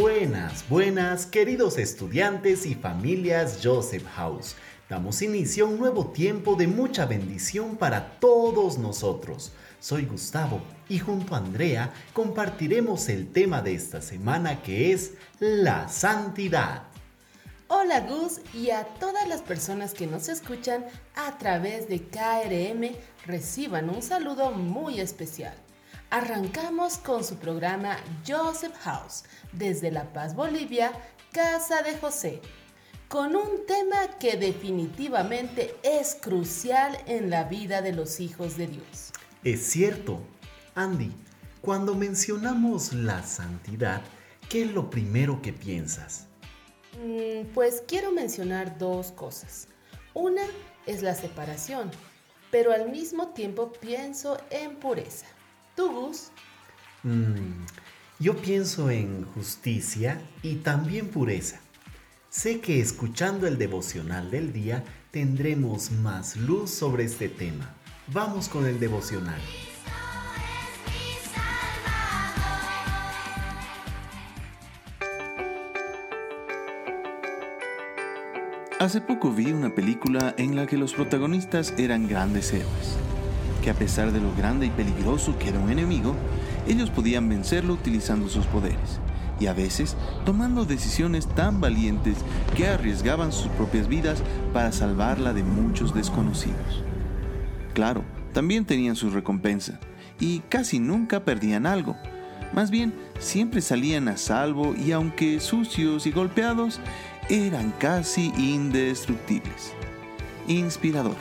Buenas, buenas, queridos estudiantes y familias Joseph House. Damos inicio a un nuevo tiempo de mucha bendición para todos nosotros. Soy Gustavo y junto a Andrea compartiremos el tema de esta semana que es la santidad. Hola Gus y a todas las personas que nos escuchan a través de KRM reciban un saludo muy especial. Arrancamos con su programa Joseph House desde La Paz, Bolivia, Casa de José, con un tema que definitivamente es crucial en la vida de los hijos de Dios. Es cierto, Andy, cuando mencionamos la santidad, ¿qué es lo primero que piensas? Mm, pues quiero mencionar dos cosas. Una es la separación, pero al mismo tiempo pienso en pureza. ¿Tú, Gus? Mm, yo pienso en justicia y también pureza. Sé que escuchando el devocional del día tendremos más luz sobre este tema. Vamos con el devocional. Hace poco vi una película en la que los protagonistas eran grandes héroes, que a pesar de lo grande y peligroso que era un enemigo, ellos podían vencerlo utilizando sus poderes y a veces tomando decisiones tan valientes que arriesgaban sus propias vidas para salvarla de muchos desconocidos. Claro, también tenían su recompensa y casi nunca perdían algo. Más bien, siempre salían a salvo y aunque sucios y golpeados, eran casi indestructibles. Inspirador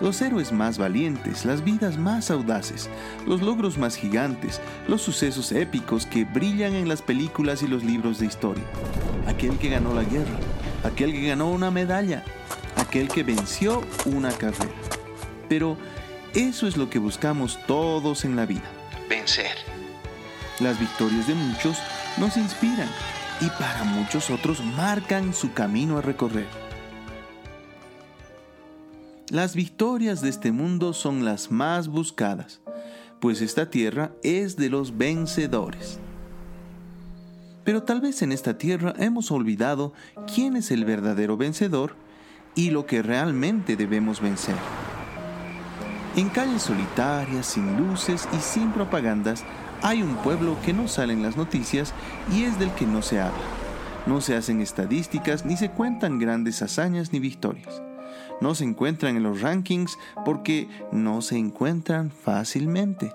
los héroes más valientes, las vidas más audaces, los logros más gigantes, los sucesos épicos que brillan en las películas y los libros de historia. Aquel que ganó la guerra, aquel que ganó una medalla, aquel que venció una carrera. Pero eso es lo que buscamos todos en la vida, vencer. Las victorias de muchos nos inspiran y para muchos otros marcan su camino a recorrer. Las victorias de este mundo son las más buscadas, pues esta tierra es de los vencedores. Pero tal vez en esta tierra hemos olvidado quién es el verdadero vencedor y lo que realmente debemos vencer. En calles solitarias, sin luces y sin propagandas, hay un pueblo que no sale en las noticias y es del que no se habla. No se hacen estadísticas ni se cuentan grandes hazañas ni victorias no se encuentran en los rankings porque no se encuentran fácilmente.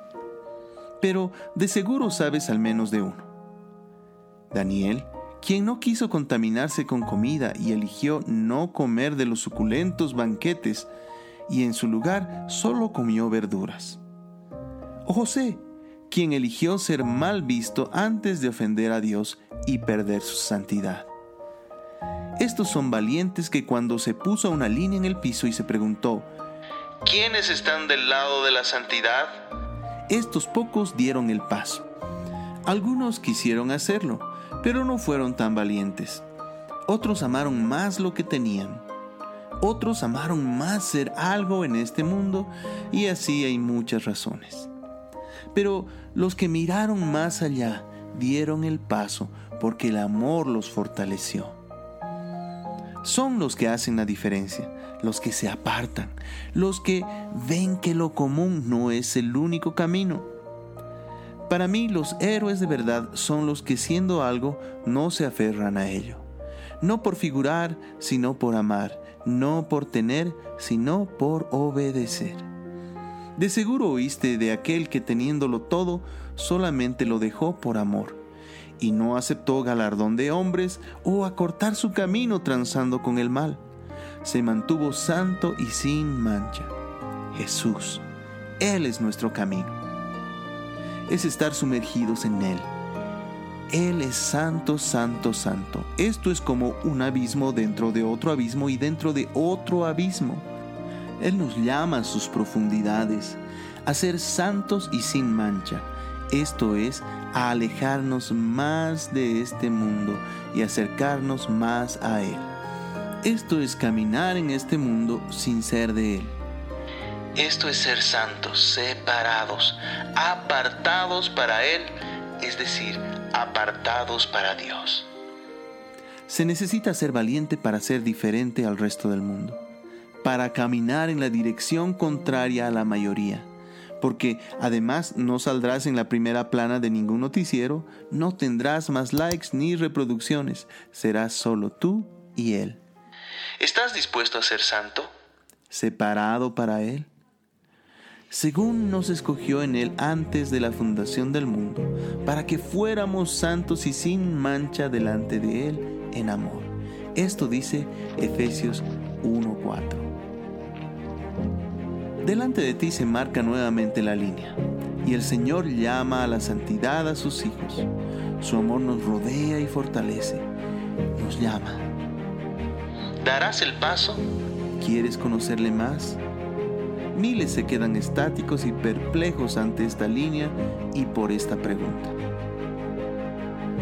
Pero de seguro sabes al menos de uno. Daniel, quien no quiso contaminarse con comida y eligió no comer de los suculentos banquetes, y en su lugar solo comió verduras. O José, quien eligió ser mal visto antes de ofender a Dios y perder su santidad. Estos son valientes que cuando se puso una línea en el piso y se preguntó, ¿quiénes están del lado de la santidad? Estos pocos dieron el paso. Algunos quisieron hacerlo, pero no fueron tan valientes. Otros amaron más lo que tenían. Otros amaron más ser algo en este mundo y así hay muchas razones. Pero los que miraron más allá dieron el paso porque el amor los fortaleció son los que hacen la diferencia, los que se apartan, los que ven que lo común no es el único camino. Para mí los héroes de verdad son los que siendo algo no se aferran a ello. No por figurar, sino por amar, no por tener, sino por obedecer. De seguro oíste de aquel que teniéndolo todo, solamente lo dejó por amor y no aceptó galardón de hombres o acortar su camino transando con el mal. Se mantuvo santo y sin mancha. Jesús, Él es nuestro camino. Es estar sumergidos en Él. Él es santo, santo, santo. Esto es como un abismo dentro de otro abismo y dentro de otro abismo. Él nos llama a sus profundidades, a ser santos y sin mancha. Esto es, a alejarnos más de este mundo y acercarnos más a Él. Esto es caminar en este mundo sin ser de Él. Esto es ser santos, separados, apartados para Él, es decir, apartados para Dios. Se necesita ser valiente para ser diferente al resto del mundo, para caminar en la dirección contraria a la mayoría, porque además no saldrás en la primera plana de ningún noticiero, no tendrás más likes ni reproducciones, serás solo tú y Él. ¿Estás dispuesto a ser santo? ¿Separado para Él? según nos escogió en Él antes de la fundación del mundo, para que fuéramos santos y sin mancha delante de Él en amor. Esto dice Efesios 1:4. Delante de ti se marca nuevamente la línea, y el Señor llama a la santidad a sus hijos. Su amor nos rodea y fortalece, nos llama. ¿Darás el paso? ¿Quieres conocerle más? Miles se quedan estáticos y perplejos ante esta línea y por esta pregunta.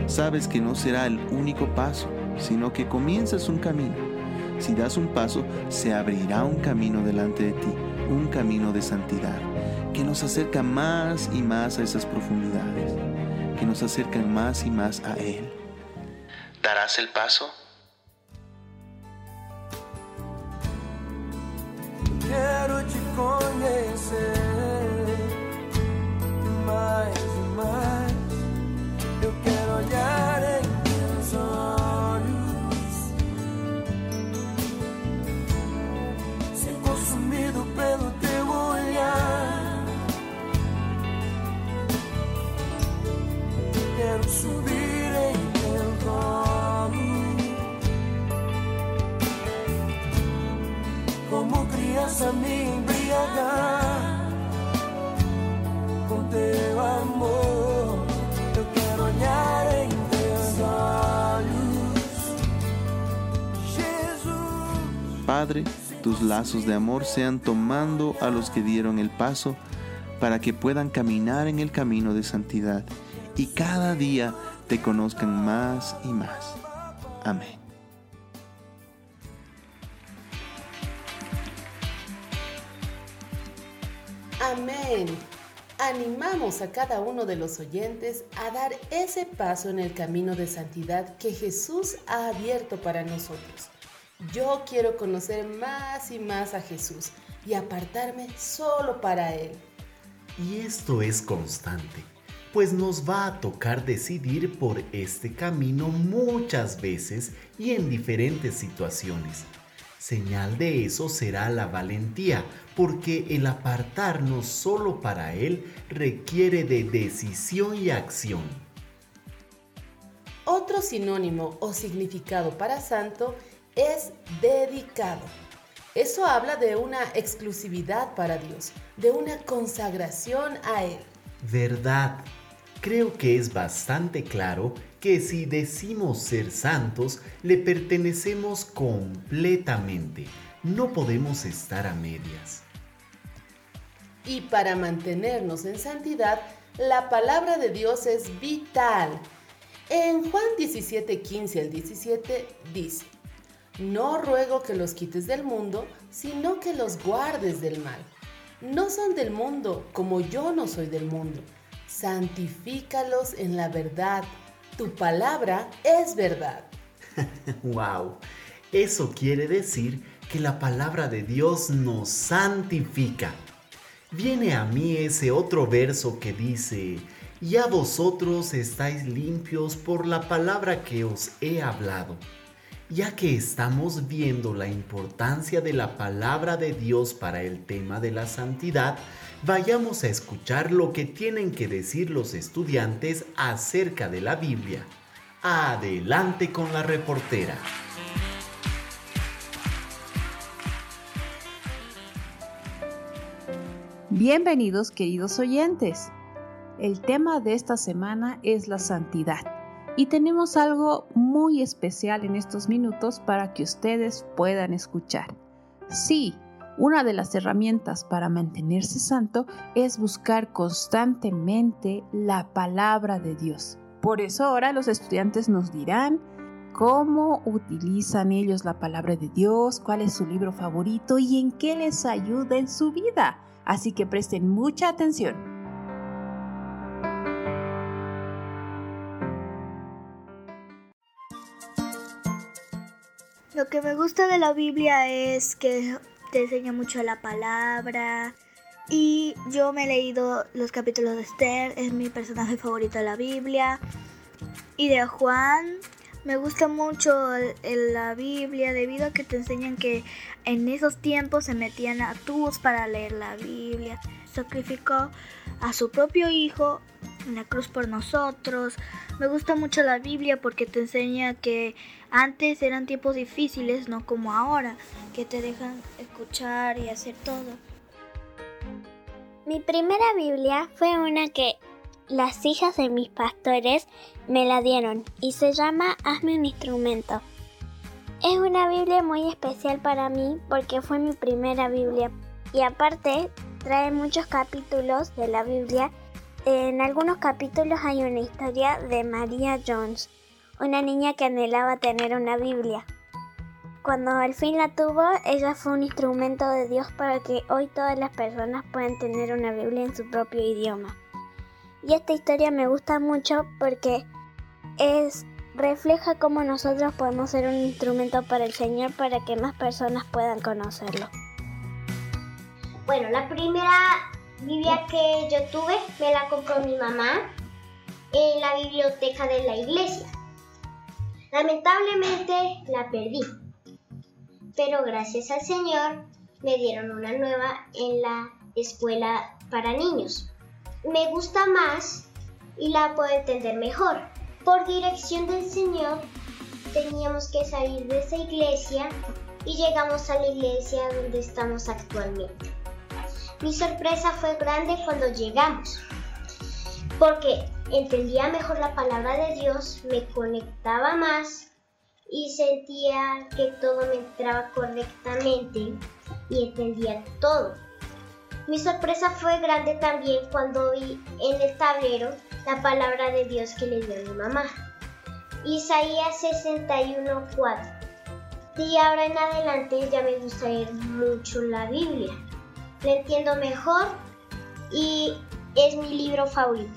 Sabes que no será el único paso, sino que comienzas un camino. Si das un paso, se abrirá un camino delante de ti, un camino de santidad, que nos acerca más y más a esas profundidades, que nos acercan más y más a Él. ¿Darás el paso? quero te Padre, tus lazos de amor sean tomando a los que dieron el paso para que puedan caminar en el camino de santidad y cada día te conozcan más y más. Amén. Amén. Animamos a cada uno de los oyentes a dar ese paso en el camino de santidad que Jesús ha abierto para nosotros. Yo quiero conocer más y más a Jesús y apartarme solo para Él. Y esto es constante, pues nos va a tocar decidir por este camino muchas veces y en diferentes situaciones. Señal de eso será la valentía, porque el apartarnos solo para Él requiere de decisión y acción. Otro sinónimo o significado para santo es dedicado. Eso habla de una exclusividad para Dios, de una consagración a Él. ¿Verdad? Creo que es bastante claro que si decimos ser santos, le pertenecemos completamente. No podemos estar a medias. Y para mantenernos en santidad, la palabra de Dios es vital. En Juan 17, 15 al 17 dice, No ruego que los quites del mundo, sino que los guardes del mal. No son del mundo, como yo no soy del mundo. Santifícalos en la verdad. Tu palabra es verdad. ¡Wow! Eso quiere decir que la palabra de Dios nos santifica. Viene a mí ese otro verso que dice, ya vosotros estáis limpios por la palabra que os he hablado. Ya que estamos viendo la importancia de la palabra de Dios para el tema de la santidad, vayamos a escuchar lo que tienen que decir los estudiantes acerca de la Biblia. Adelante con la reportera. Bienvenidos queridos oyentes. El tema de esta semana es la santidad. Y tenemos algo muy especial en estos minutos para que ustedes puedan escuchar. Sí, una de las herramientas para mantenerse santo es buscar constantemente la palabra de Dios. Por eso ahora los estudiantes nos dirán cómo utilizan ellos la palabra de Dios, cuál es su libro favorito y en qué les ayuda en su vida. Así que presten mucha atención. Lo que me gusta de la Biblia es que te enseña mucho la palabra. Y yo me he leído los capítulos de Esther, es mi personaje favorito de la Biblia. Y de Juan, me gusta mucho el- la Biblia debido a que te enseñan que en esos tiempos se metían a tubos para leer la Biblia. Sacrificó a su propio hijo en la cruz por nosotros. Me gusta mucho la Biblia porque te enseña que antes eran tiempos difíciles, no como ahora, que te dejan escuchar y hacer todo. Mi primera Biblia fue una que las hijas de mis pastores me la dieron y se llama Hazme un instrumento. Es una Biblia muy especial para mí porque fue mi primera Biblia y aparte trae muchos capítulos de la Biblia. En algunos capítulos hay una historia de María Jones, una niña que anhelaba tener una Biblia. Cuando al fin la tuvo, ella fue un instrumento de Dios para que hoy todas las personas puedan tener una Biblia en su propio idioma. Y esta historia me gusta mucho porque es refleja cómo nosotros podemos ser un instrumento para el Señor para que más personas puedan conocerlo. Bueno, la primera Biblia que yo tuve me la compró mi mamá en la biblioteca de la iglesia. Lamentablemente la perdí, pero gracias al Señor me dieron una nueva en la escuela para niños. Me gusta más y la puedo entender mejor. Por dirección del Señor teníamos que salir de esa iglesia y llegamos a la iglesia donde estamos actualmente. Mi sorpresa fue grande cuando llegamos, porque entendía mejor la palabra de Dios, me conectaba más y sentía que todo me entraba correctamente y entendía todo. Mi sorpresa fue grande también cuando vi en el tablero la palabra de Dios que le dio a mi mamá. Isaías 61:4. Y ahora en adelante ya me gusta leer mucho la Biblia. La entiendo mejor y es mi libro favorito.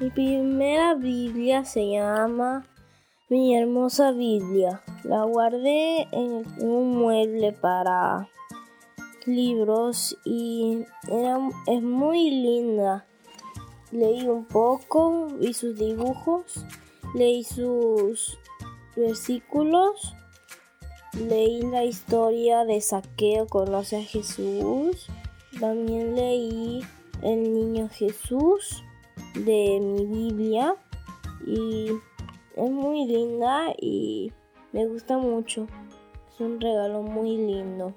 Mi primera Biblia se llama Mi hermosa Biblia. La guardé en un mueble para libros y era, es muy linda. Leí un poco, vi sus dibujos, leí sus versículos, leí la historia de Saqueo conoce a Jesús, también leí El niño Jesús de mi Biblia y es muy linda y me gusta mucho. Es un regalo muy lindo.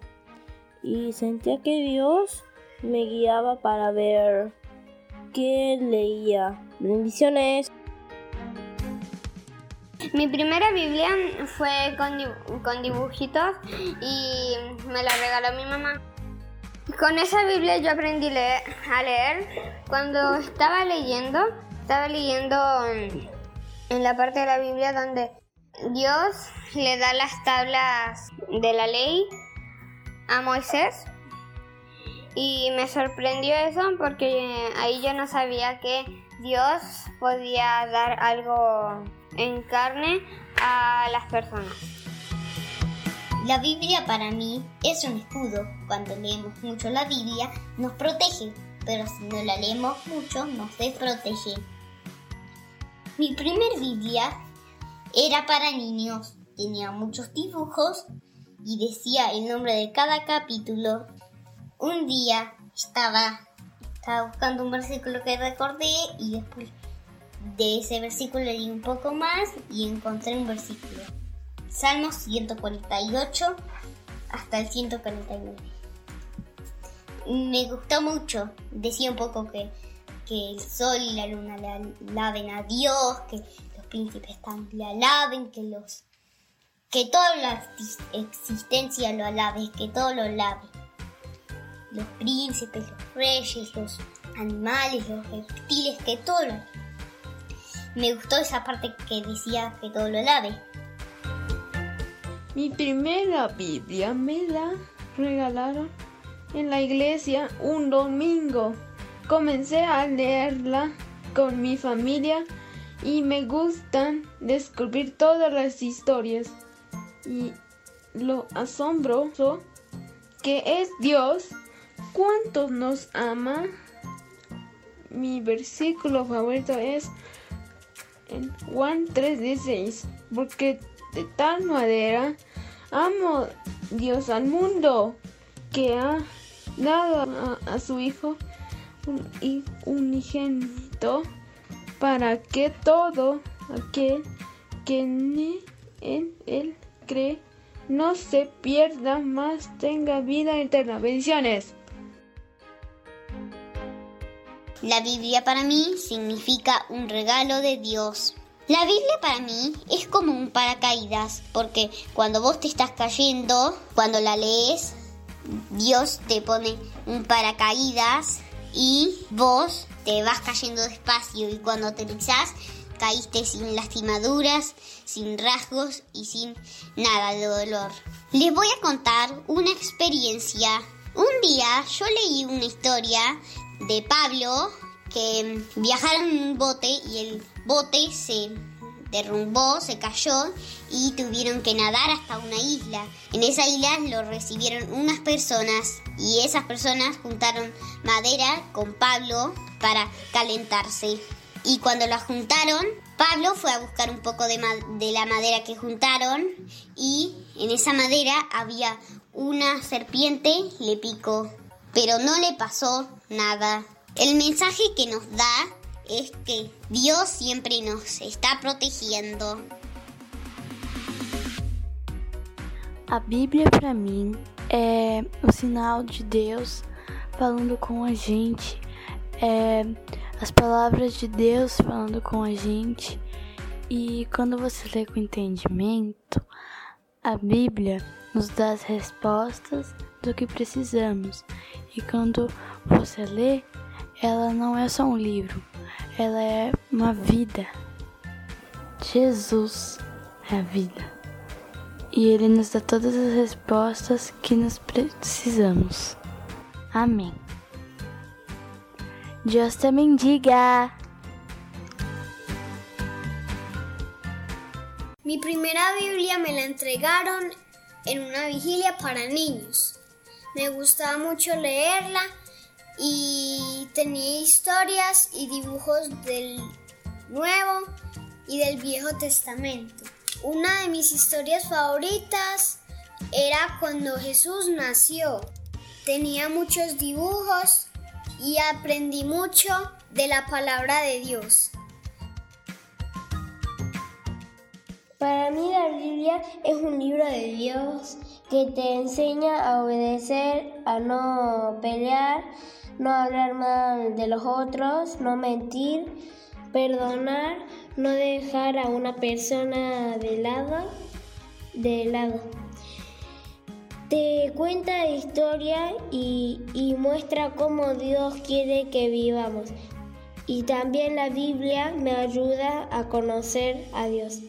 Y sentía que Dios me guiaba para ver qué leía. Bendiciones. Mi primera Biblia fue con, con dibujitos y me la regaló mi mamá. Con esa Biblia yo aprendí a leer. Cuando estaba leyendo, estaba leyendo en, en la parte de la Biblia donde Dios le da las tablas de la ley a Moisés. Y me sorprendió eso porque ahí yo no sabía que Dios podía dar algo en carne a las personas. La Biblia para mí es un escudo. Cuando leemos mucho la Biblia nos protege, pero si no la leemos mucho nos desprotege. Mi primer Biblia era para niños. Tenía muchos dibujos y decía el nombre de cada capítulo. Un día estaba, estaba buscando un versículo que recordé y después de ese versículo leí un poco más y encontré un versículo. Salmos 148 hasta el 149. Me gustó mucho. Decía un poco que que el sol y la luna le alaben a Dios, que los príncipes le alaben, que los que toda la existencia lo alabe, que todo lo alabe. Los príncipes, los reyes, los animales, los reptiles, que todo lo Me gustó esa parte que decía que todo lo alabe. Mi primera Biblia me la regalaron en la iglesia un domingo. Comencé a leerla con mi familia y me gustan descubrir todas las historias y lo asombroso que es Dios, cuánto nos ama. Mi versículo favorito es en Juan 3:16, porque de tal manera amo Dios al mundo que ha dado a, su Hijo un, unigénito para que todo aquel que en él cree no se pierda más, tenga vida eterna. Bendiciones. La Biblia para mí significa un regalo de Dios. La Biblia para mí es como un paracaídas, porque cuando vos te estás cayendo, cuando la lees, Dios te pone un paracaídas y vos te vas cayendo despacio y cuando te aterrizás caíste sin lastimaduras, sin rasgos y sin nada de dolor. Les voy a contar una experiencia. Un día yo leí una historia de Pablo que viajaron en un bote y el bote se derrumbó, se cayó y tuvieron que nadar hasta una isla. En esa isla lo recibieron unas personas y esas personas juntaron madera con Pablo para calentarse. Y cuando la juntaron, Pablo fue a buscar un poco de, de la madera que juntaron y en esa madera había una serpiente, le picó, pero no le pasó nada. El mensaje que nos da es que Dios siempre nos está protegendo. A Bíblia para mim é o sinal de Deus falando com a gente, é as palavras de Deus falando com a gente. E quando você lê com entendimento, a Bíblia nos dá as respostas do que precisamos. E quando você lê, ela não é só um livro, ela é uma vida. Jesus é a vida. E Ele nos dá todas as respostas que nós precisamos. Amém. Deus te bendiga. Mi primera Biblia me la entregaron en una vigilia para niños. Me gustaba mucho leerla y tenía historias y dibujos del Nuevo y del Viejo Testamento. Una de mis historias favoritas era cuando Jesús nació. Tenía muchos dibujos y aprendí mucho de la palabra de Dios. Para mí la Biblia es un libro de Dios que te enseña a obedecer, a no pelear, no hablar mal de los otros, no mentir, perdonar, no dejar a una persona de lado, de lado. Te cuenta historia y, y muestra cómo Dios quiere que vivamos. Y también la Biblia me ayuda a conocer a Dios.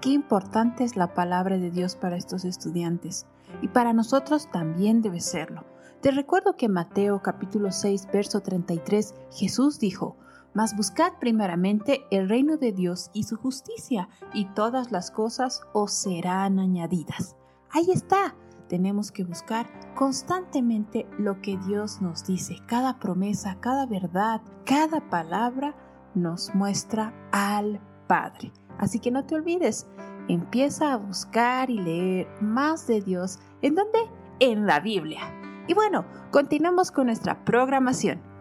Qué importante es la palabra de Dios para estos estudiantes y para nosotros también debe serlo. Te recuerdo que en Mateo capítulo 6, verso 33, Jesús dijo, Mas buscad primeramente el reino de Dios y su justicia, y todas las cosas os serán añadidas. Ahí está. Tenemos que buscar constantemente lo que Dios nos dice. Cada promesa, cada verdad, cada palabra nos muestra al Padre. Así que no te olvides, empieza a buscar y leer más de Dios. ¿En dónde? En la Biblia. Y bueno, continuamos con nuestra programación.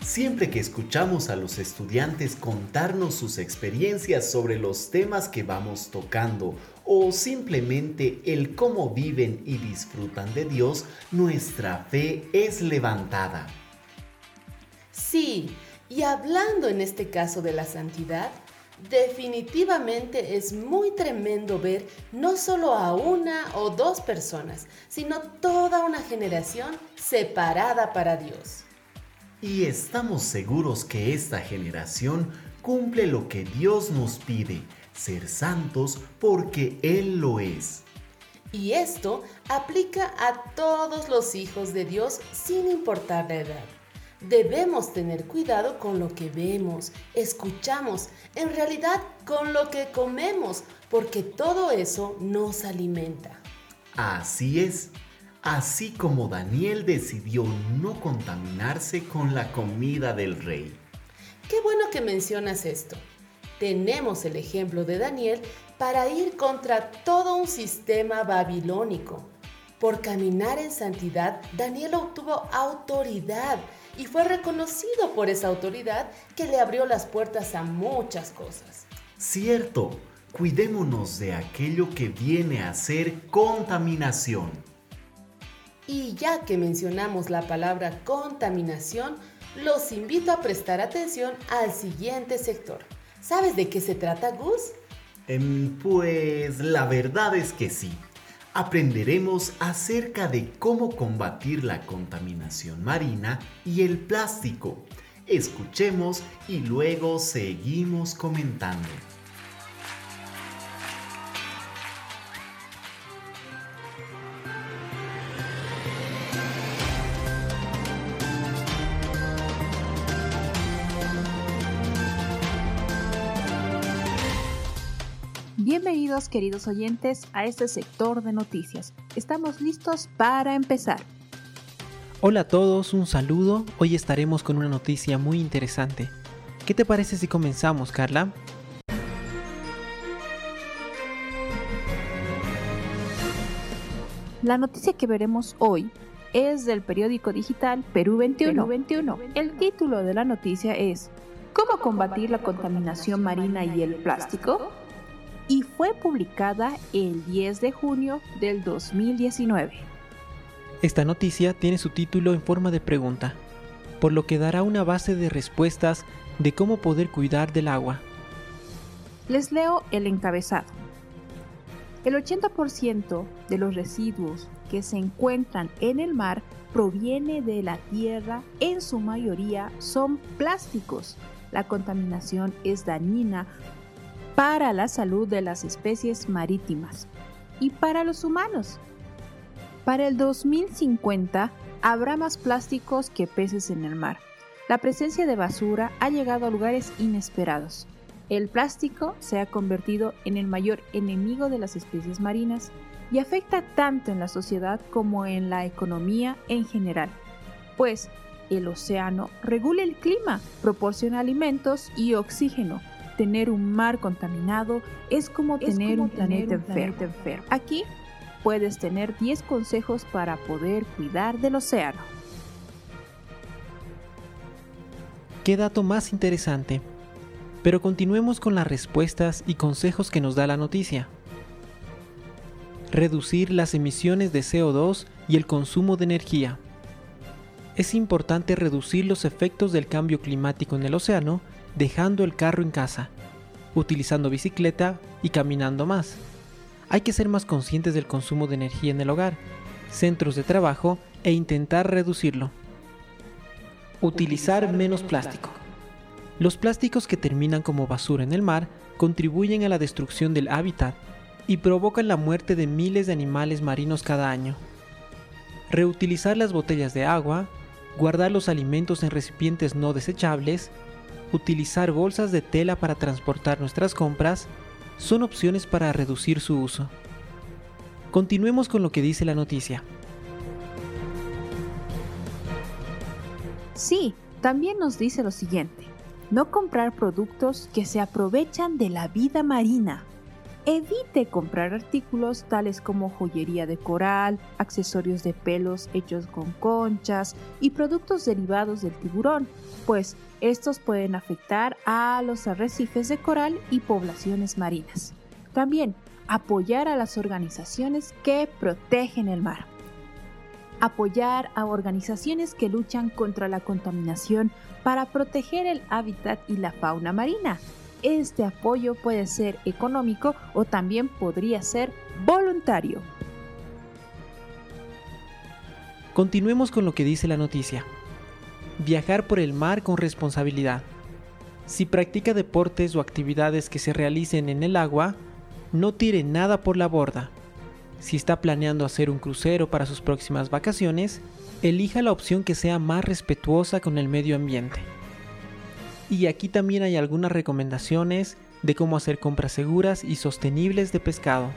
Siempre que escuchamos a los estudiantes contarnos sus experiencias sobre los temas que vamos tocando o simplemente el cómo viven y disfrutan de Dios, nuestra fe es levantada. Sí, y hablando en este caso de la santidad, definitivamente es muy tremendo ver no solo a una o dos personas, sino toda una generación separada para Dios. Y estamos seguros que esta generación cumple lo que Dios nos pide, ser santos porque Él lo es. Y esto aplica a todos los hijos de Dios sin importar la edad. Debemos tener cuidado con lo que vemos, escuchamos, en realidad con lo que comemos, porque todo eso nos alimenta. Así es, así como Daniel decidió no contaminarse con la comida del rey. Qué bueno que mencionas esto. Tenemos el ejemplo de Daniel para ir contra todo un sistema babilónico. Por caminar en santidad, Daniel obtuvo autoridad y fue reconocido por esa autoridad que le abrió las puertas a muchas cosas. Cierto, cuidémonos de aquello que viene a ser contaminación. Y ya que mencionamos la palabra contaminación, los invito a prestar atención al siguiente sector. ¿Sabes de qué se trata, Gus? Em, pues la verdad es que sí aprenderemos acerca de cómo combatir la contaminación marina y el plástico. Escuchemos y luego seguimos comentando. Bienvenidos queridos oyentes a este sector de noticias. Estamos listos para empezar. Hola a todos, un saludo. Hoy estaremos con una noticia muy interesante. ¿Qué te parece si comenzamos, Carla? La noticia que veremos hoy es del periódico digital Perú 21. 21. El título de la noticia es ¿Cómo combatir la contaminación marina y el plástico? Y fue publicada el 10 de junio del 2019. Esta noticia tiene su título en forma de pregunta, por lo que dará una base de respuestas de cómo poder cuidar del agua. Les leo el encabezado. El 80% de los residuos que se encuentran en el mar proviene de la tierra, en su mayoría son plásticos. La contaminación es dañina para la salud de las especies marítimas y para los humanos. Para el 2050 habrá más plásticos que peces en el mar. La presencia de basura ha llegado a lugares inesperados. El plástico se ha convertido en el mayor enemigo de las especies marinas y afecta tanto en la sociedad como en la economía en general, pues el océano regula el clima, proporciona alimentos y oxígeno, tener un mar contaminado es como tener un planeta enfermo. Aquí puedes tener 10 consejos para poder cuidar del océano. Qué dato más interesante. Pero continuemos con las respuestas y consejos que nos da la noticia. Reducir las emisiones de CO2 y el consumo de energía. Es importante reducir los efectos del cambio climático en el océano dejando el carro en casa, utilizando bicicleta y caminando más. Hay que ser más conscientes del consumo de energía en el hogar, centros de trabajo e intentar reducirlo. Utilizar menos plástico. Los plásticos que terminan como basura en el mar contribuyen a la destrucción del hábitat y provocan la muerte de miles de animales marinos cada año. Reutilizar las botellas de agua, guardar los alimentos en recipientes no desechables utilizar bolsas de tela para transportar nuestras compras son opciones para reducir su uso. Continuemos con lo que dice la noticia. Sí, también nos dice lo siguiente. No comprar productos que se aprovechan de la vida marina. Evite comprar artículos tales como joyería de coral, accesorios de pelos hechos con conchas y productos derivados del tiburón, pues estos pueden afectar a los arrecifes de coral y poblaciones marinas. También apoyar a las organizaciones que protegen el mar. Apoyar a organizaciones que luchan contra la contaminación para proteger el hábitat y la fauna marina este apoyo puede ser económico o también podría ser voluntario. Continuemos con lo que dice la noticia. Viajar por el mar con responsabilidad. Si practica deportes o actividades que se realicen en el agua, no tire nada por la borda. Si está planeando hacer un crucero para sus próximas vacaciones, elija la opción que sea más respetuosa con el medio ambiente. Y aquí también hay algunas recomendaciones de cómo hacer compras seguras y sostenibles de pescado.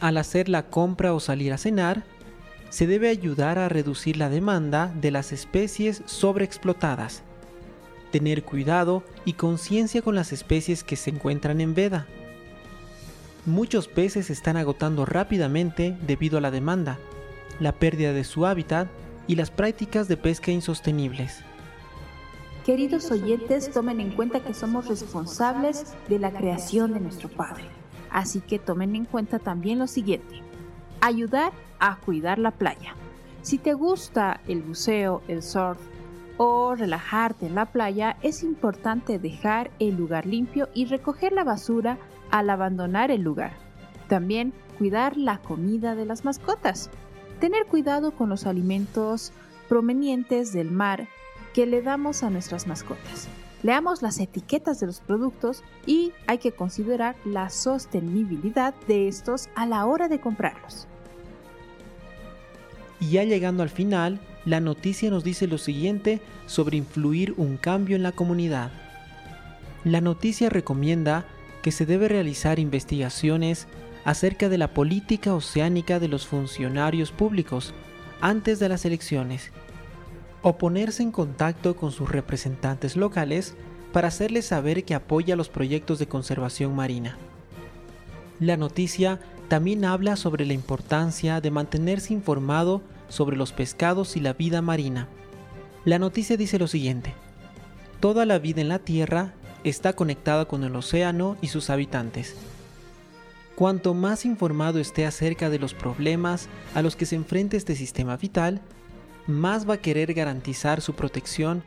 Al hacer la compra o salir a cenar, se debe ayudar a reducir la demanda de las especies sobreexplotadas. Tener cuidado y conciencia con las especies que se encuentran en veda. Muchos peces se están agotando rápidamente debido a la demanda, la pérdida de su hábitat y las prácticas de pesca insostenibles. Queridos oyentes, tomen en cuenta que somos responsables de la creación de nuestro Padre. Así que tomen en cuenta también lo siguiente. Ayudar a cuidar la playa. Si te gusta el buceo, el surf o relajarte en la playa, es importante dejar el lugar limpio y recoger la basura al abandonar el lugar. También cuidar la comida de las mascotas. Tener cuidado con los alimentos provenientes del mar que le damos a nuestras mascotas. Leamos las etiquetas de los productos y hay que considerar la sostenibilidad de estos a la hora de comprarlos. Y ya llegando al final, la noticia nos dice lo siguiente sobre influir un cambio en la comunidad. La noticia recomienda que se debe realizar investigaciones acerca de la política oceánica de los funcionarios públicos antes de las elecciones o ponerse en contacto con sus representantes locales para hacerles saber que apoya los proyectos de conservación marina. La noticia también habla sobre la importancia de mantenerse informado sobre los pescados y la vida marina. La noticia dice lo siguiente. Toda la vida en la Tierra está conectada con el océano y sus habitantes. Cuanto más informado esté acerca de los problemas a los que se enfrenta este sistema vital, más va a querer garantizar su protección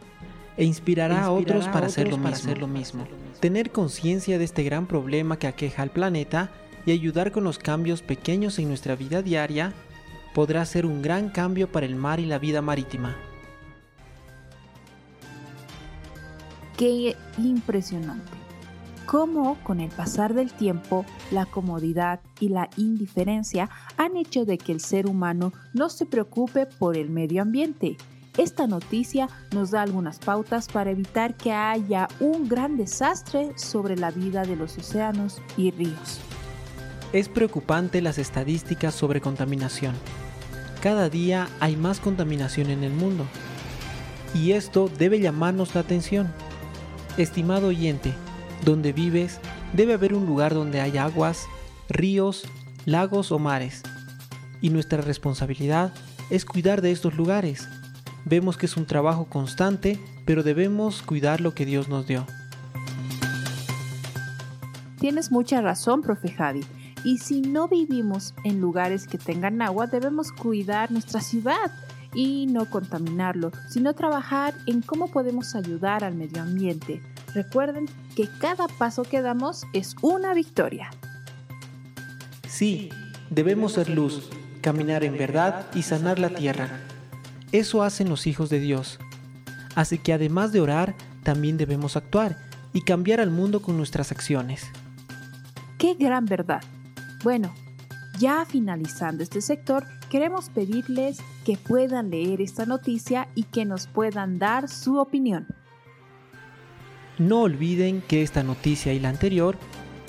e inspirará, a otros, para, hacer lo mismo. Tener conciencia de este gran problema que aqueja al planeta y ayudar con los cambios pequeños en nuestra vida diaria podrá ser un gran cambio para el mar y la vida marítima. Qué impresionante cómo con el pasar del tiempo, la comodidad y la indiferencia han hecho de que el ser humano no se preocupe por el medio ambiente. Esta noticia nos da algunas pautas para evitar que haya un gran desastre sobre la vida de los océanos y ríos. Es preocupante las estadísticas sobre contaminación. Cada día hay más contaminación en el mundo. Y esto debe llamarnos la atención. Estimado oyente, donde vives, debe haber un lugar donde haya aguas, ríos, lagos o mares. Y nuestra responsabilidad es cuidar de estos lugares. Vemos que es un trabajo constante, pero debemos cuidar lo que Dios nos dio. Tienes mucha razón, profe Javi. Y si no vivimos en lugares que tengan agua, debemos cuidar nuestra ciudad y no contaminarlo, sino trabajar en cómo podemos ayudar al medio ambiente. Recuerden que cada paso que damos es una victoria. Sí, debemos ser luz, caminar en verdad y sanar la tierra. Eso hacen los hijos de Dios. Así que además de orar, también debemos actuar y cambiar al mundo con nuestras acciones. ¡Qué gran verdad! Bueno, ya finalizando este sector, queremos pedirles que puedan leer esta noticia y que nos puedan dar su opinión. No olviden que esta noticia y la anterior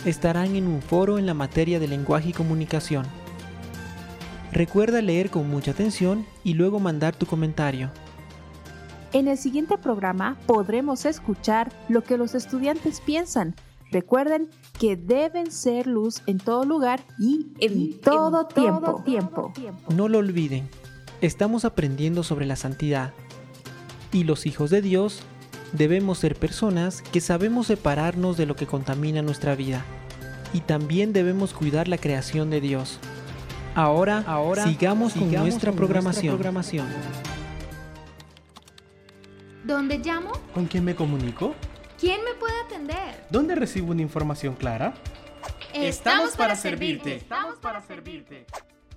estarán en un foro en la materia de lenguaje y comunicación. Recuerda leer con mucha atención y luego mandar tu comentario. En el siguiente programa podremos escuchar lo que los estudiantes piensan Recuerden que deben ser luz en todo lugar y en, todo, tiempo. tiempo. No lo olviden, estamos aprendiendo sobre la santidad. Y los hijos de Dios debemos ser personas que sabemos separarnos de lo que contamina nuestra vida. Y también debemos cuidar la creación de Dios. Ahora, ahora sigamos, con, nuestra, programación. programación. ¿Dónde llamo? ¿Con quién me comunico? ¿Quién me puede atender? ¿Dónde recibo una información clara? Estamos, para, servirte. Estamos para servirte.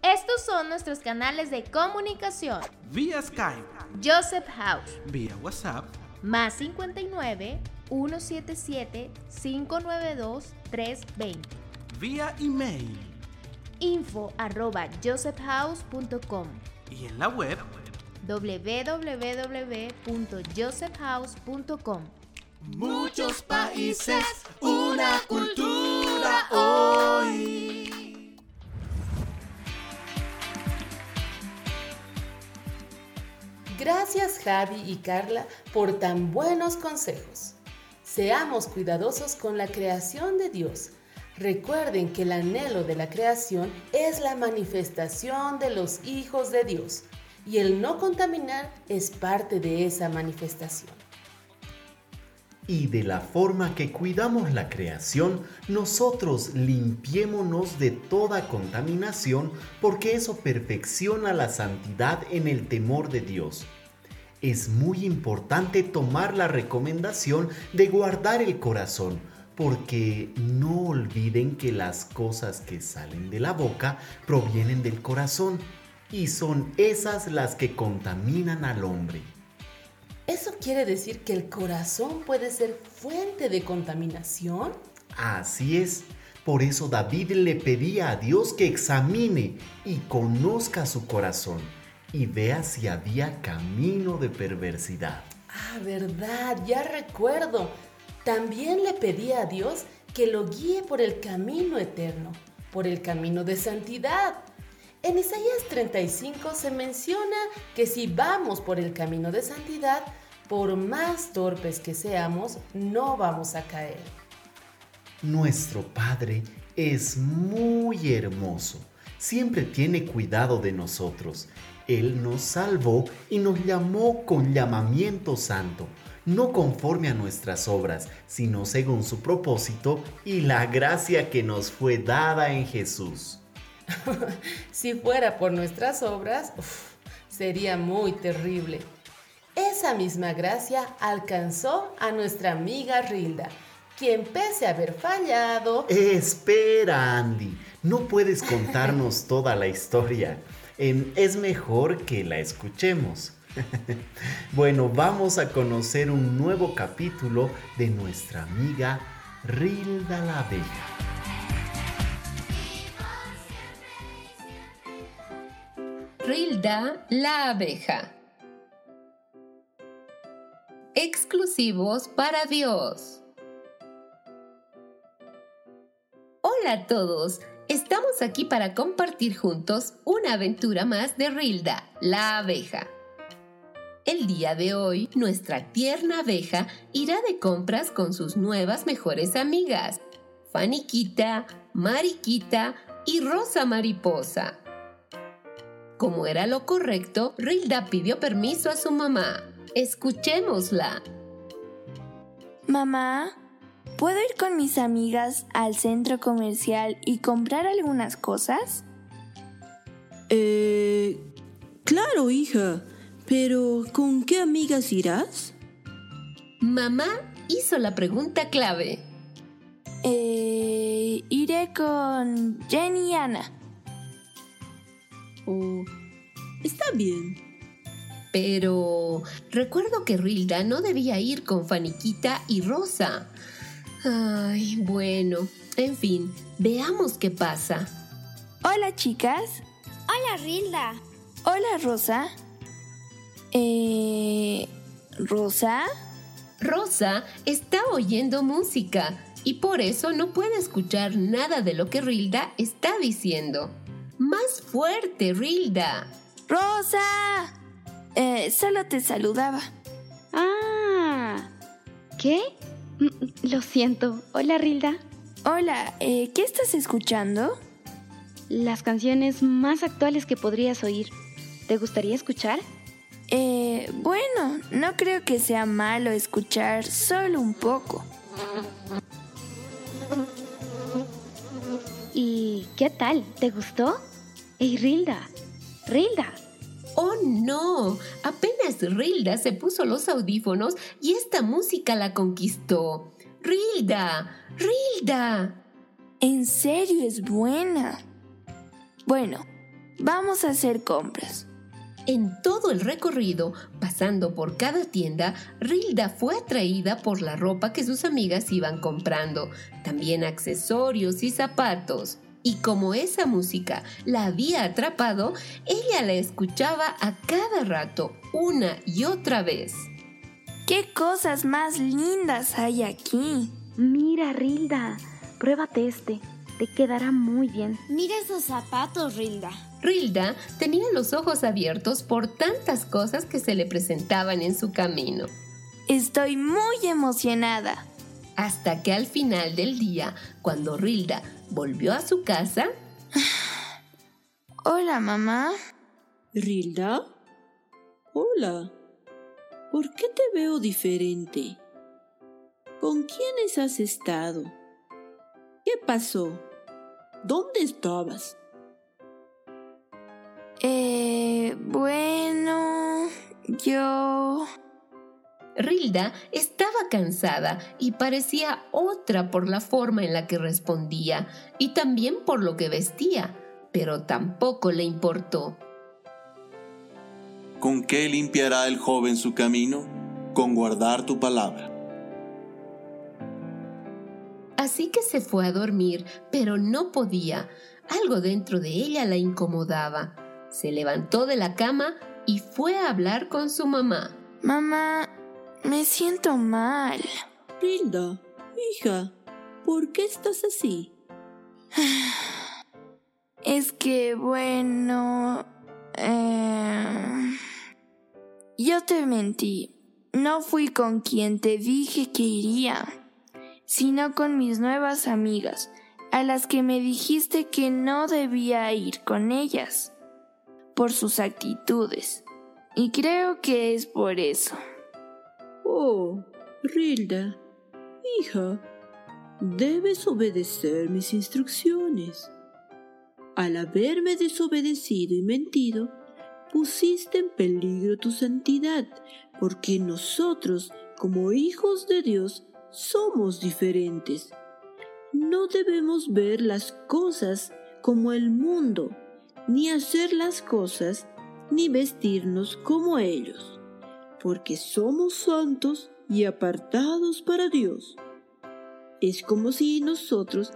Estos son nuestros canales de comunicación. Vía Skype. Joseph House. Vía WhatsApp. Más 59 177 592 320. Vía email. Info arroba josephhouse.com. Y en la web www.josephhouse.com. Muchos países, una cultura hoy. Gracias Javi y Carla por tan buenos consejos. Seamos cuidadosos con la creación de Dios. Recuerden que el anhelo de la creación es la manifestación de los hijos de Dios y el no contaminar es parte de esa manifestación. Y de la forma que cuidamos la creación, nosotros limpiémonos de toda contaminación porque eso perfecciona la santidad en el temor de Dios. Es muy importante tomar la recomendación de guardar el corazón, porque no olviden que las cosas que salen de la boca provienen del corazón y son esas las que contaminan al hombre. ¿Eso quiere decir que el corazón puede ser fuente de contaminación? Así es. Por eso David le pedía a Dios que examine y conozca su corazón y vea si había camino de perversidad. Ah, verdad, ya recuerdo. También le pedía a Dios que lo guíe por el camino eterno, por el camino de santidad. En Isaías 35 se menciona que si vamos por el camino de santidad, por más torpes que seamos, no vamos a caer. Nuestro Padre es muy hermoso. Siempre tiene cuidado de nosotros. Él nos salvó y nos llamó con llamamiento santo, no conforme a nuestras obras, sino según su propósito y la gracia que nos fue dada en Jesús. si fuera por nuestras obras, sería muy terrible. Esa misma gracia alcanzó a nuestra amiga Rilda, quien pese a haber fallado... Espera, Andy, no puedes contarnos toda la historia. es mejor que la escuchemos. bueno, vamos a conocer un nuevo capítulo de nuestra amiga Rilda la Bella. Rilda la abeja. Exclusivos para Dios. Hola a todos, estamos aquí para compartir juntos una aventura más de Rilda, la abeja. El día de hoy, nuestra tierna abeja irá de compras con sus nuevas mejores amigas, Faniquita, Mariquita y Rosa Mariposa. Como era lo correcto, Rilda pidió permiso a su mamá. Escuchémosla. Mamá, ¿puedo ir con mis amigas al centro comercial y comprar algunas cosas? Eh... Claro, hija. Pero, ¿con qué amigas irás? Mamá hizo la pregunta clave. Eh, iré con Jenny y Ana. Oh, está bien. Pero recuerdo que Rilda no debía ir con Faniquita y Rosa. Ay, bueno, en fin, veamos qué pasa. Hola, chicas. Hola, Rilda. Hola, Rosa. Eh... ¿Rosa? Rosa está oyendo música y por eso no puede escuchar nada de lo que Rilda está diciendo. Más fuerte, Rilda. Rosa. Eh, solo te saludaba. Ah. ¿Qué? Mm, lo siento. Hola, Rilda. Hola, eh, ¿qué estás escuchando? Las canciones más actuales que podrías oír. ¿Te gustaría escuchar? Eh, bueno, no creo que sea malo escuchar solo un poco. ¿Y qué tal? ¿Te gustó? ¡Ey, Rilda! ¡Rilda! ¡Oh, no! Apenas Rilda se puso los audífonos y esta música la conquistó. ¡Rilda! ¡Rilda! En serio es buena. Bueno, vamos a hacer compras. En todo el recorrido, pasando por cada tienda, Rilda fue atraída por la ropa que sus amigas iban comprando, también accesorios y zapatos. Y como esa música la había atrapado, ella la escuchaba a cada rato, una y otra vez. ¡Qué cosas más lindas hay aquí! Mira, Rilda, pruébate este. Te quedará muy bien. Mira esos zapatos, Rilda. Rilda tenía los ojos abiertos por tantas cosas que se le presentaban en su camino. Estoy muy emocionada. Hasta que al final del día, cuando Rilda volvió a su casa... Hola, mamá. ¿Rilda? Hola. ¿Por qué te veo diferente? ¿Con quiénes has estado? ¿Qué pasó? ¿Dónde estabas? Eh, bueno, yo... Rilda estaba cansada y parecía otra por la forma en la que respondía y también por lo que vestía, pero tampoco le importó. ¿Con qué limpiará el joven su camino? Con guardar tu palabra. Así que se fue a dormir, pero no podía. Algo dentro de ella la incomodaba. Se levantó de la cama y fue a hablar con su mamá. Mamá, me siento mal. Rilda, hija, ¿por qué estás así? Es que, bueno... Eh, yo te mentí. No fui con quien te dije que iría, sino con mis nuevas amigas, a las que me dijiste que no debía ir con ellas, por sus actitudes. Y creo que es por eso. Oh, Rilda, hija, debes obedecer mis instrucciones. Al haberme desobedecido y mentido, pusiste en peligro tu santidad, porque nosotros, como hijos de Dios, somos diferentes. No debemos ver las cosas como el mundo, ni hacer las cosas, ni vestirnos como ellos, porque somos santos y apartados para Dios. Es como si nosotros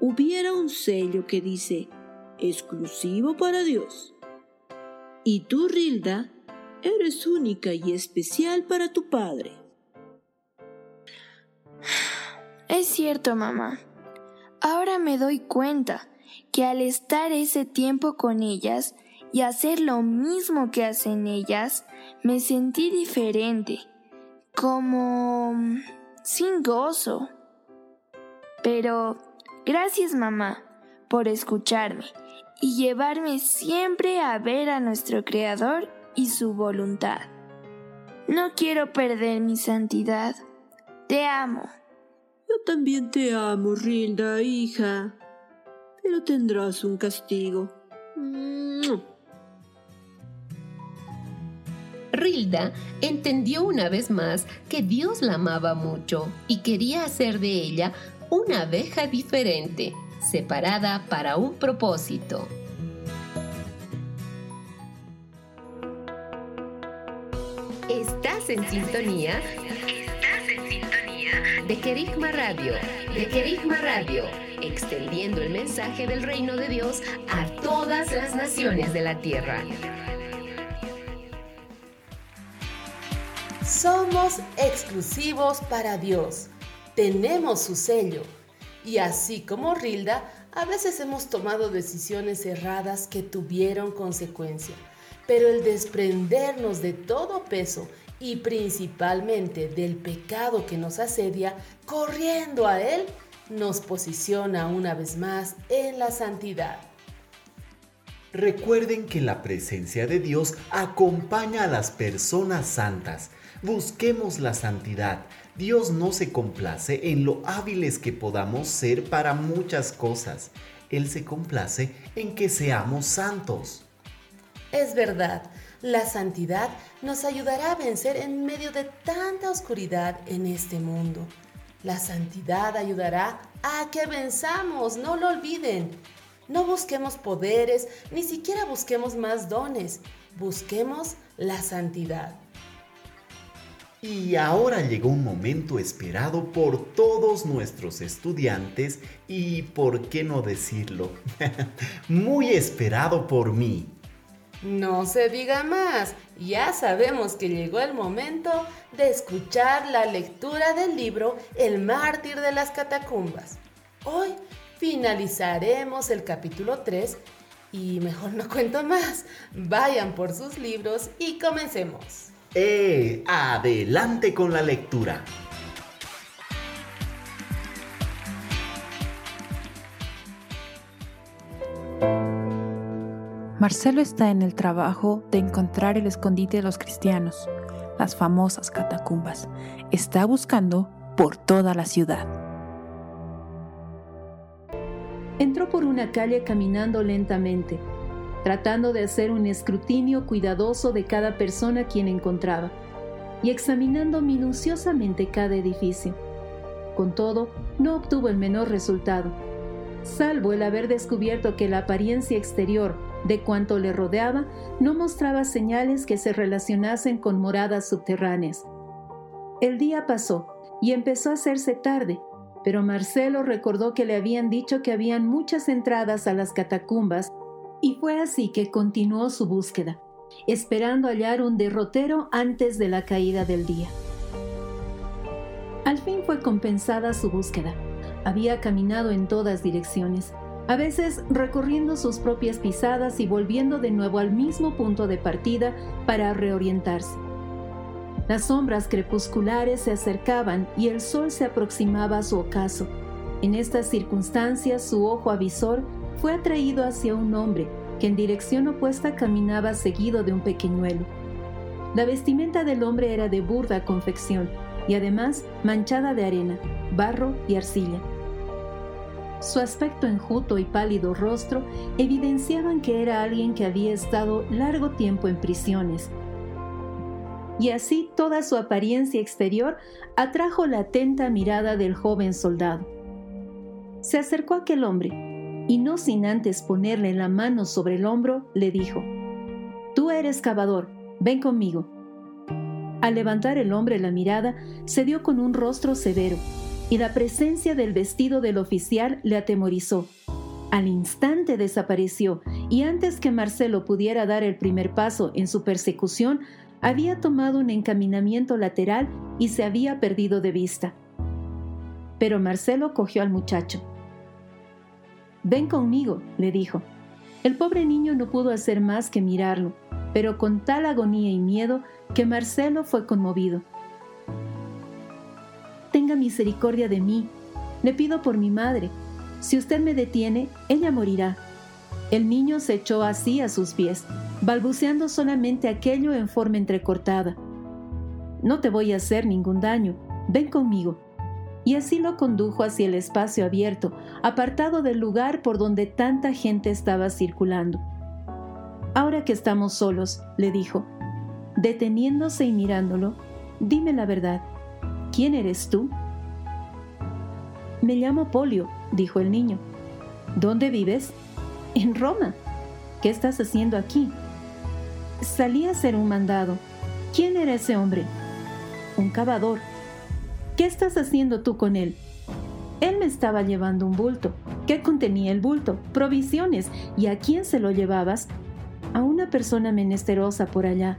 hubiera un sello que dice exclusivo para Dios. Y tú, Rilda, eres única y especial para tu padre. Es cierto, mamá. Ahora me doy cuenta que al estar ese tiempo con ellas y hacer lo mismo que hacen ellas, me sentí diferente, como sin gozo. Pero gracias mamá por escucharme y llevarme siempre a ver a nuestro Creador y su voluntad. No quiero perder mi santidad. Te amo. Yo también te amo, Rilda, hija. Pero tendrás un castigo. Rilda entendió una vez más que Dios la amaba mucho y quería hacer de ella una abeja diferente, separada para un propósito. Estás en sintonía. Estás en sintonía de Querigma Radio. De Querigma Radio, extendiendo el mensaje del reino de Dios a todas las naciones de la tierra. Somos exclusivos para Dios. Tenemos su sello. Y así como Rilda, a veces hemos tomado decisiones erradas que tuvieron consecuencia. Pero el desprendernos de todo peso y principalmente del pecado que nos asedia, corriendo a Él, nos posiciona una vez más en la santidad. Recuerden que la presencia de Dios acompaña a las personas santas. Busquemos la santidad. Dios no se complace en lo hábiles que podamos ser para muchas cosas. Él se complace en que seamos santos. Es verdad, la santidad nos ayudará a vencer en medio de tanta oscuridad en este mundo. La santidad ayudará a que venzamos, no lo olviden. No busquemos poderes, ni siquiera busquemos más dones. Busquemos la santidad. Y ahora llegó un momento esperado por todos nuestros estudiantes y, por qué no decirlo, muy esperado por mí. No se diga más, ya sabemos que llegó el momento de escuchar la lectura del libro El mártir de las catacumbas. Hoy finalizaremos el capítulo 3 y mejor no cuento más. Vayan por sus libros y comencemos. ¡Eh! Adelante con la lectura. Marcelo está en el trabajo de encontrar el escondite de los cristianos, las famosas catacumbas. Está buscando por toda la ciudad. Entró por una calle caminando lentamente, tratando de hacer un escrutinio cuidadoso de cada persona quien encontraba y examinando minuciosamente cada edificio. Con todo, no obtuvo el menor resultado, salvo el haber descubierto que la apariencia exterior de cuanto le rodeaba no mostraba señales que se relacionasen con moradas subterráneas. El día pasó y empezó a hacerse tarde, pero Marcelo recordó que le habían dicho que habían muchas entradas a las catacumbas y fue así que continuó su búsqueda, esperando hallar un derrotero antes de la caída del día. Al fin fue compensada su búsqueda. Había caminado en todas direcciones, a veces recorriendo sus propias pisadas y volviendo de nuevo al mismo punto de partida para reorientarse. Las sombras crepusculares se acercaban y el sol se aproximaba a su ocaso. En estas circunstancias su ojo avisor fue atraído hacia un hombre que en dirección opuesta caminaba seguido de un pequeñuelo. La vestimenta del hombre era de burda confección y además manchada de arena, barro y arcilla. Su aspecto enjuto y pálido rostro evidenciaban que era alguien que había estado largo tiempo en prisiones. Y así toda su apariencia exterior atrajo la atenta mirada del joven soldado. Se acercó a aquel hombre y no sin antes ponerle la mano sobre el hombro, le dijo, Tú eres cavador, ven conmigo. Al levantar el hombre la mirada, se dio con un rostro severo y la presencia del vestido del oficial le atemorizó. Al instante desapareció y antes que Marcelo pudiera dar el primer paso en su persecución, había tomado un encaminamiento lateral y se había perdido de vista. Pero Marcelo cogió al muchacho. Ven conmigo, le dijo. El pobre niño no pudo hacer más que mirarlo, pero con tal agonía y miedo que Marcelo fue conmovido tenga misericordia de mí. Le pido por mi madre. Si usted me detiene, ella morirá. El niño se echó así a sus pies, balbuceando solamente aquello en forma entrecortada. No te voy a hacer ningún daño, ven conmigo. Y así lo condujo hacia el espacio abierto, apartado del lugar por donde tanta gente estaba circulando. Ahora que estamos solos, le dijo, deteniéndose y mirándolo, dime la verdad. ¿Quién eres tú? Me llamo Polio, dijo el niño. ¿Dónde vives? En Roma. ¿Qué estás haciendo aquí? Salí a hacer un mandado. ¿Quién era ese hombre? Un cavador. ¿Qué estás haciendo tú con él? Él me estaba llevando un bulto. ¿Qué contenía el bulto? Provisiones. ¿Y a quién se lo llevabas? A una persona menesterosa por allá.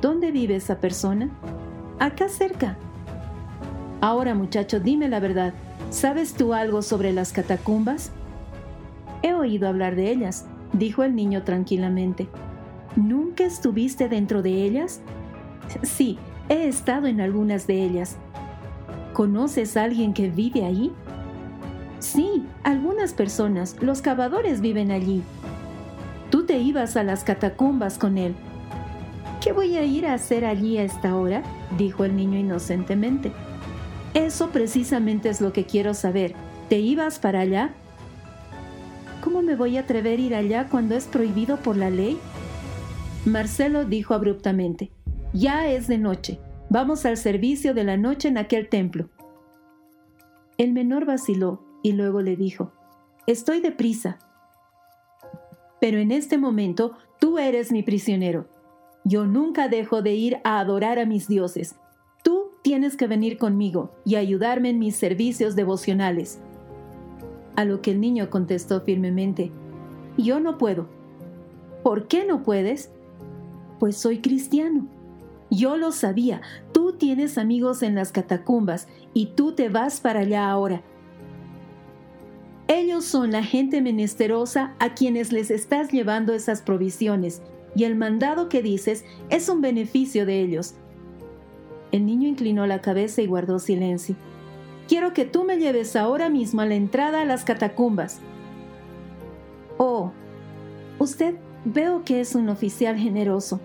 ¿Dónde vive esa persona? Acá cerca. Ahora muchacho, dime la verdad. ¿Sabes tú algo sobre las catacumbas? He oído hablar de ellas, dijo el niño tranquilamente. ¿Nunca estuviste dentro de ellas? Sí, He estado en algunas de ellas. ¿Conoces a alguien que vive ahí? Sí, algunas personas. Los cavadores viven allí. Tú te ibas a las catacumbas con él. ¿Qué voy a ir a hacer allí a esta hora? dijo el niño inocentemente. Eso precisamente es lo que quiero saber. ¿Te ibas para allá? ¿Cómo me voy a atrever a ir allá cuando es prohibido por la ley? Marcelo dijo abruptamente, ya es de noche, vamos al servicio de la noche en aquel templo. El menor vaciló y luego le dijo, estoy deprisa. Pero en este momento tú eres mi prisionero. Yo nunca dejo de ir a adorar a mis dioses. Tú tienes que venir conmigo y ayudarme en mis servicios devocionales. A lo que el niño contestó firmemente, yo no puedo. ¿Por qué no puedes? pues soy cristiano. Yo lo sabía, tú tienes amigos en las catacumbas y tú te vas para allá ahora. Ellos son la gente menesterosa a quienes les estás llevando esas provisiones, y el mandado que dices es un beneficio de ellos. El niño inclinó la cabeza y guardó silencio. Quiero que tú me lleves ahora mismo a la entrada a las catacumbas. Oh, usted veo que es un oficial generoso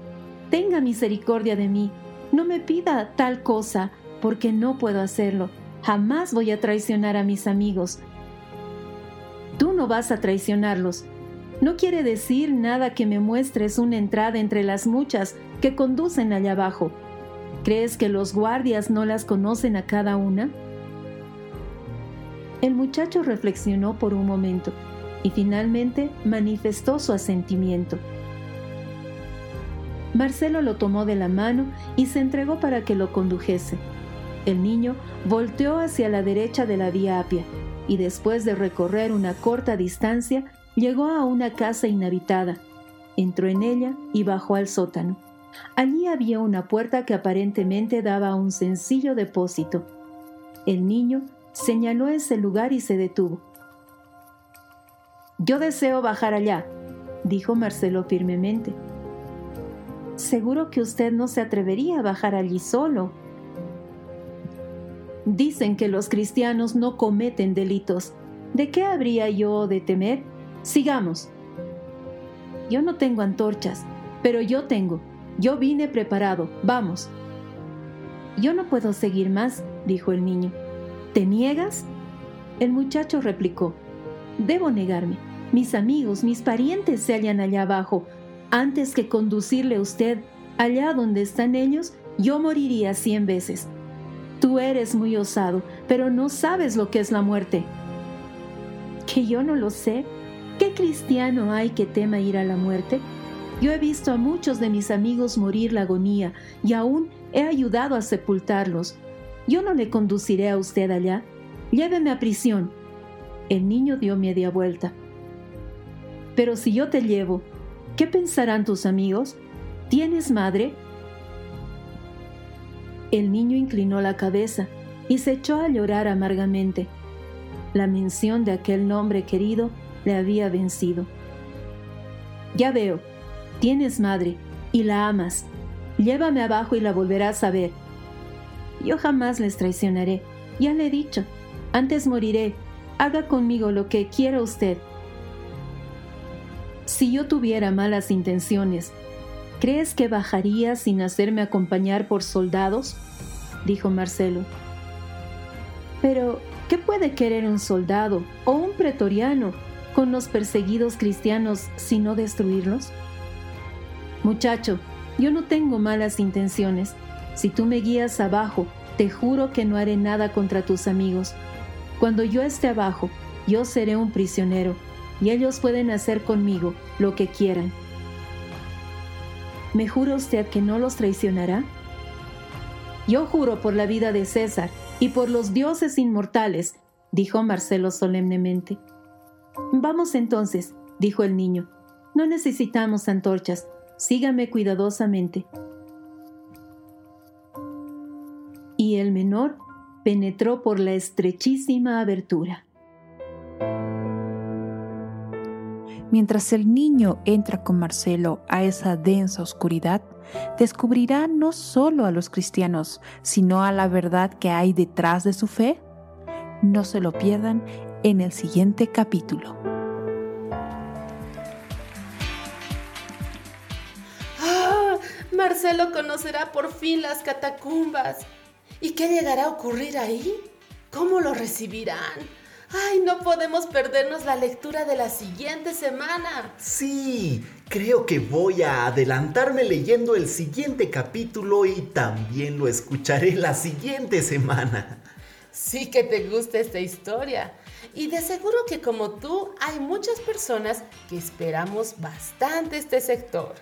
tenga misericordia de mí, no me pida tal cosa, porque no puedo hacerlo. Jamás voy a traicionar a mis amigos. Tú no vas a traicionarlos. No quiere decir nada que me muestres una entrada entre las muchas que conducen allá abajo. ¿Crees que los guardias no las conocen a cada una? El muchacho reflexionó por un momento y finalmente manifestó su asentimiento. Marcelo lo tomó de la mano y se entregó para que lo condujese. El niño volteó hacia la derecha de la vía Apia y después de recorrer una corta distancia llegó a una casa inhabitada. Entró en ella y bajó al sótano. Allí había una puerta que aparentemente daba a un sencillo depósito. El niño señaló ese lugar y se detuvo. Yo deseo bajar allá, dijo Marcelo firmemente. Seguro que usted no se atrevería a bajar allí solo. Dicen que los cristianos no cometen delitos. ¿De qué habría yo de temer? Sigamos. Yo no tengo antorchas, pero yo tengo. Yo vine preparado. Vamos. Yo no puedo seguir más, dijo el niño. ¿Te niegas? El muchacho replicó. Debo negarme. Mis amigos, mis parientes se hallan allá abajo antes que conducirle a usted allá donde están ellos, yo moriría cien veces. Tú eres muy osado, pero no sabes lo que es la muerte. ¿Que yo no lo sé? ¿Qué cristiano hay que tema ir a la muerte? Yo he visto a muchos de mis amigos morir la agonía y aún he ayudado a sepultarlos. Yo no le conduciré a usted allá. Lléveme a prisión. El niño dio media vuelta. Pero si yo te llevo, ¿Qué pensarán tus amigos? ¿Tienes madre? El niño inclinó la cabeza y se echó a llorar amargamente. La mención de aquel nombre querido le había vencido. Ya veo, tienes madre y la amas. Llévame abajo y la volverás a ver. Yo jamás les traicionaré, ya le he dicho. Antes moriré. Haga conmigo lo que quiera usted. Si yo tuviera malas intenciones, ¿crees que bajaría sin hacerme acompañar por soldados? dijo Marcelo. Pero, ¿qué puede querer un soldado o un pretoriano con los perseguidos cristianos sino destruirlos? Muchacho, yo no tengo malas intenciones. Si tú me guías abajo, te juro que no haré nada contra tus amigos. Cuando yo esté abajo, yo seré un prisionero y ellos pueden hacer conmigo lo que quieran. ¿Me jura usted que no los traicionará? Yo juro por la vida de César y por los dioses inmortales, dijo Marcelo solemnemente. Vamos entonces, dijo el niño. No necesitamos antorchas. Sígame cuidadosamente. Y el menor penetró por la estrechísima abertura. Mientras el niño entra con Marcelo a esa densa oscuridad, descubrirá no solo a los cristianos, sino a la verdad que hay detrás de su fe. No se lo pierdan en el siguiente capítulo. ¡Ah! Marcelo conocerá por fin las catacumbas. ¿Y qué llegará a ocurrir ahí? ¿Cómo lo recibirán? ¡Ay, no podemos perdernos la lectura de la siguiente semana! Sí, creo que voy a adelantarme leyendo el siguiente capítulo y también lo escucharé la siguiente semana. Sí que te gusta esta historia. Y de seguro que como tú hay muchas personas que esperamos bastante este sector.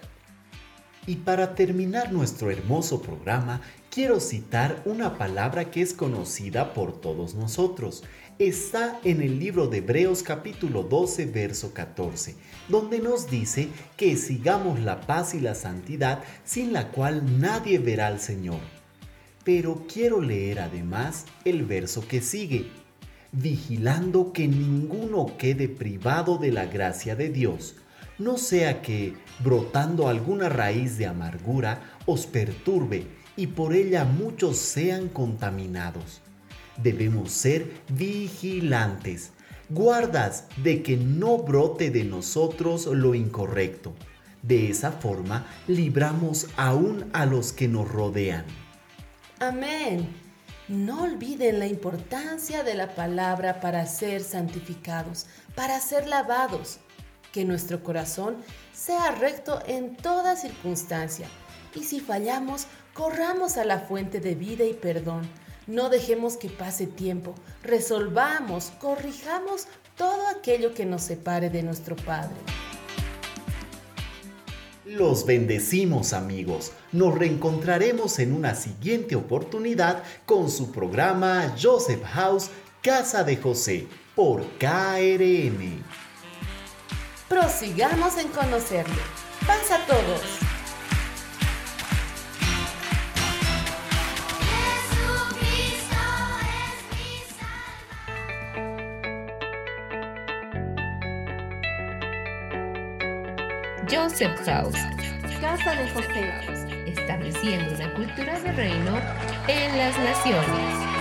Y para terminar nuestro hermoso programa, quiero citar una palabra que es conocida por todos nosotros está en el libro de Hebreos capítulo 12, verso 14, donde nos dice que sigamos la paz y la santidad sin la cual nadie verá al Señor. Pero quiero leer además el verso que sigue, vigilando que ninguno quede privado de la gracia de Dios, no sea que, brotando alguna raíz de amargura, os perturbe y por ella muchos sean contaminados debemos ser vigilantes, guardas de que no brote de nosotros lo incorrecto. De esa forma libramos aún a los que nos rodean. Amén. No olviden la importancia de la palabra para ser santificados, para ser lavados. Que nuestro corazón sea recto en toda circunstancia. Y si fallamos, corramos a la fuente de vida y perdón no dejemos que pase tiempo. Resolvamos, corrijamos todo aquello que nos separe de nuestro Padre. Los bendecimos amigos. Nos reencontraremos en una siguiente oportunidad con su programa Joseph House Casa de José por KRM. Prosigamos en conocerle. Paz a todos. Joseph House. Casa de José. Estableciendo una cultura de reino en las naciones.